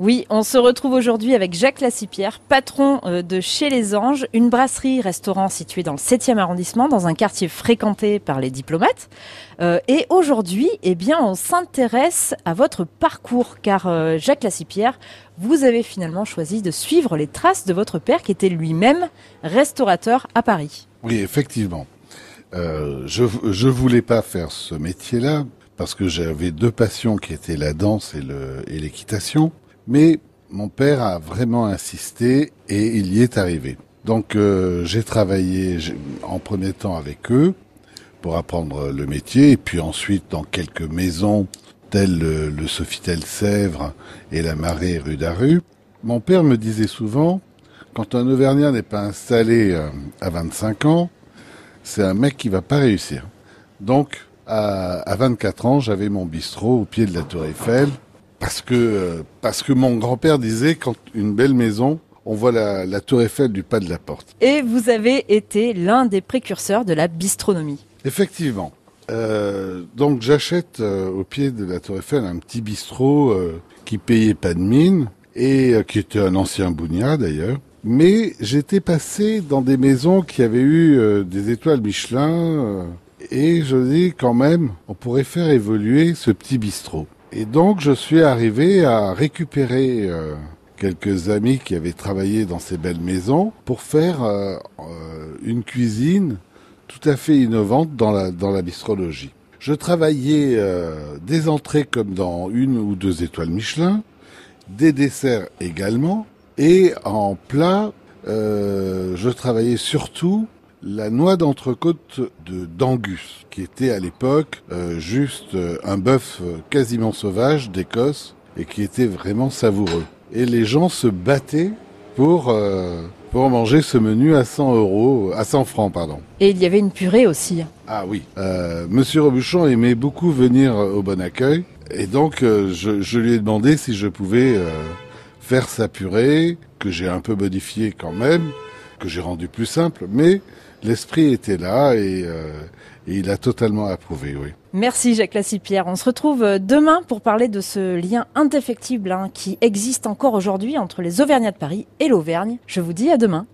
Oui, on se retrouve aujourd'hui avec Jacques Lassipierre, patron euh, de Chez les Anges, une brasserie-restaurant située dans le 7e arrondissement, dans un quartier fréquenté par les diplomates. Euh, et aujourd'hui, eh bien, on s'intéresse à votre parcours, car euh, Jacques Lassipierre, vous avez finalement choisi de suivre les traces de votre père, qui était lui-même restaurateur à Paris. Oui, effectivement. je ne voulais pas faire ce métier-là parce que j'avais deux passions qui étaient la danse et l'équitation. Mais mon père a vraiment insisté et il y est arrivé. Donc euh, j'ai travaillé en premier temps avec eux pour apprendre le métier et puis ensuite dans quelques maisons telles le, Sofitel Sèvres et la Marée rue d'Aru. Mon père me disait souvent, quand un Auvergnat n'est pas installé euh, à 25 ans, c'est un mec qui va pas réussir. Donc à, à 24 ans, j'avais mon bistrot au pied de la Tour Eiffel parce que, euh, parce que mon grand-père disait, quand une belle maison, on voit la, tour Eiffel du pas de la porte. Et vous avez été l'un des précurseurs de la bistronomie. Effectivement. Euh, donc j'achète euh, au pied de la tour Eiffel un petit bistrot qui payait pas de mine et qui était un ancien bougnat d'ailleurs. Mais j'étais passé dans des maisons qui avaient eu des étoiles Michelin et je dis quand même, on pourrait faire évoluer ce petit bistrot. Et donc je suis arrivé à récupérer euh, quelques amis qui avaient travaillé dans ces belles maisons pour faire euh, euh, une cuisine tout à fait innovante dans la, dans la bistrologie. Je travaillais des entrées comme dans une ou deux étoiles Michelin, des desserts également, et en plat, je travaillais surtout la noix d'entrecôte de d'Angus, qui était à l'époque euh, juste euh, un bœuf euh, quasiment sauvage d'Écosse et qui était vraiment savoureux. Et les gens se battaient pour pour manger ce menu à 100 euros, à 100 francs pardon. Et il y avait une purée aussi. Ah oui. Monsieur Robuchon aimait beaucoup venir au Bon Accueil et donc je, je, lui ai demandé si je pouvais faire sa purée que j'ai un peu modifiée quand même, que j'ai rendu plus simple, mais l'esprit était là euh, et, il a totalement approuvé, oui. Merci Jacques Lassipierre. On se retrouve euh, demain pour parler de ce lien indéfectible hein, qui existe encore aujourd'hui entre les Auvergnats de Paris et l'Auvergne. Je vous dis à demain.